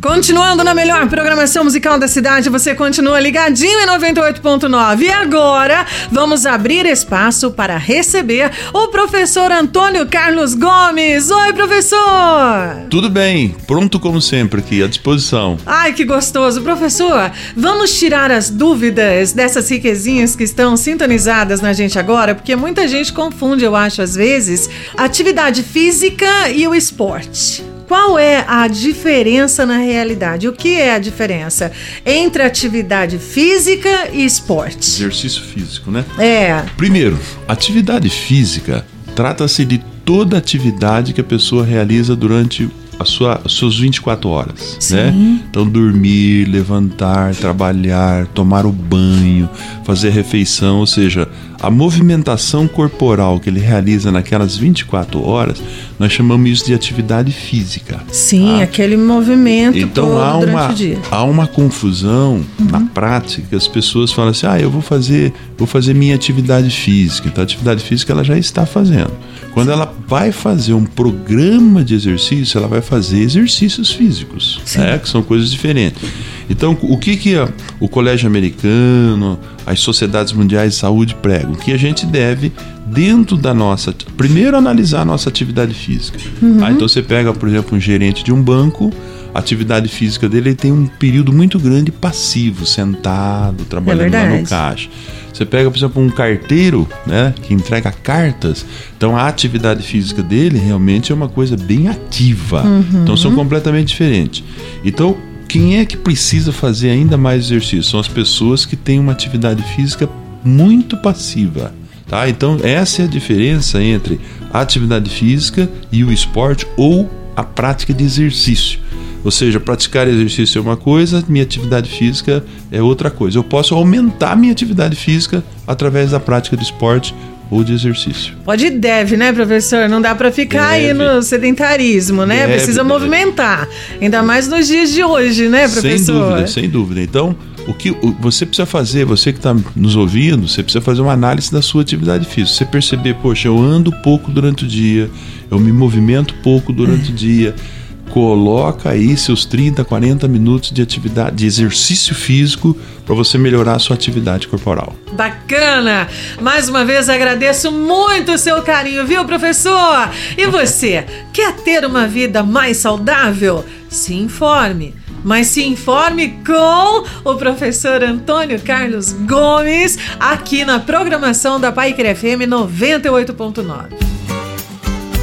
Continuando na melhor programação musical da cidade, você continua ligadinho em 98.9. E agora vamos abrir espaço para receber o professor Antônio Carlos Gomes. Oi, professor! Tudo bem, pronto como sempre aqui, à disposição. Ai, que gostoso. Professor, vamos tirar as dúvidas dessas riquezinhas que estão sintonizadas na gente agora, porque muita gente confunde, eu acho, às vezes, atividade física e o esporte. Qual é a diferença na realidade? O que é a diferença entre atividade física e esporte? Exercício físico, né? É. Primeiro, atividade física trata-se de toda atividade que a pessoa realiza durante a sua, as suas 24 horas, Sim. né? Então dormir, levantar, trabalhar, tomar o banho, fazer refeição, ou seja, a movimentação corporal que ele realiza naquelas 24 horas, nós chamamos isso de atividade física. Sim, tá? aquele movimento Então todo há durante uma, o dia. há uma confusão na prática, as pessoas falam assim: "Ah, eu vou fazer, vou fazer minha atividade física". Então a atividade física ela já está fazendo. Quando ela vai fazer um programa de exercício, ela vai fazer exercícios físicos, né, que são coisas diferentes. Então, o que que o colégio americano, as sociedades mundiais de saúde pregam? Que a gente deve dentro da nossa, primeiro analisar a nossa atividade física. Ah, então você pega, por exemplo, um gerente de um banco, a atividade física dele ele tem um período muito grande passivo, sentado, trabalhando lá no caixa. Você pega, por exemplo, um carteiro, né, que entrega cartas. Então a atividade física dele realmente é uma coisa bem ativa. Então são completamente diferentes. Então, quem é que precisa fazer ainda mais exercício? São as pessoas que têm uma atividade física muito passiva. Tá? Então, essa é a diferença entre a atividade física e o esporte ou a prática de exercício. Ou seja, praticar exercício é uma coisa, minha atividade física é outra coisa. Eu posso aumentar minha atividade física através da prática de esporte ou de exercício. Pode e deve, né, professor? Não dá pra ficar aí Deve. no sedentarismo, né? Deve, Precisa deve. movimentar. Ainda mais nos dias de hoje, né, professor? Sem dúvida, sem dúvida. Então, o que você precisa fazer, você que está nos ouvindo, você precisa fazer uma análise da sua atividade física. Você perceber, poxa, eu ando pouco durante o dia, eu me movimento pouco durante o dia. Coloca aí seus 30, 40 minutos de atividade, de exercício físico para você melhorar a sua atividade corporal. Bacana! Mais uma vez agradeço muito o seu carinho, viu, professor? E você, quer ter uma vida mais saudável? Se informe. Mas se informe com o professor Antônio Carlos Gomes aqui na programação da Paiquer FM 98.9.